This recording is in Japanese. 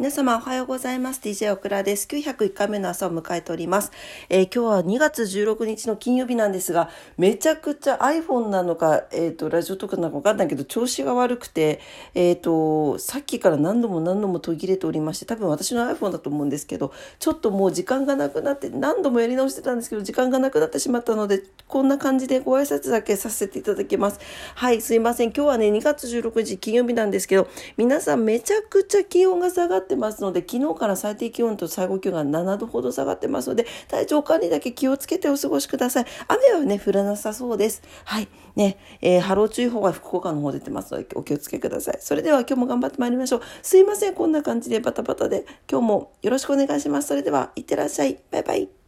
皆様おはようございます。DJ オクラです。901回目の朝を迎えております。えー、今日は2月16日の金曜日なんですが、めちゃくちゃ iPhone なのか、えっ、ー、と、ラジオとかなのかわかんないけど、調子が悪くて、えっ、ー、と、さっきから何度も何度も途切れておりまして、多分私の iPhone だと思うんですけど、ちょっともう時間がなくなって、何度もやり直してたんですけど、時間がなくなってしまったので、こんな感じでご挨拶だけさせていただきます。はい、すいません。今日はね、2月16日金曜日なんですけど、皆さんめちゃくちゃ気温が下がってってますので、昨日から最低気温と最高気温が7度ほど下がってますので、体調管理だけ気をつけてお過ごしください。雨はね、降らなさそうです。はい。ね、えー、波浪注意報が福岡の方出てますので、お気をつけください。それでは今日も頑張ってまいりましょう。すいません、こんな感じでバタバタで、今日もよろしくお願いします。それでは、いってらっしゃい。バイバイ。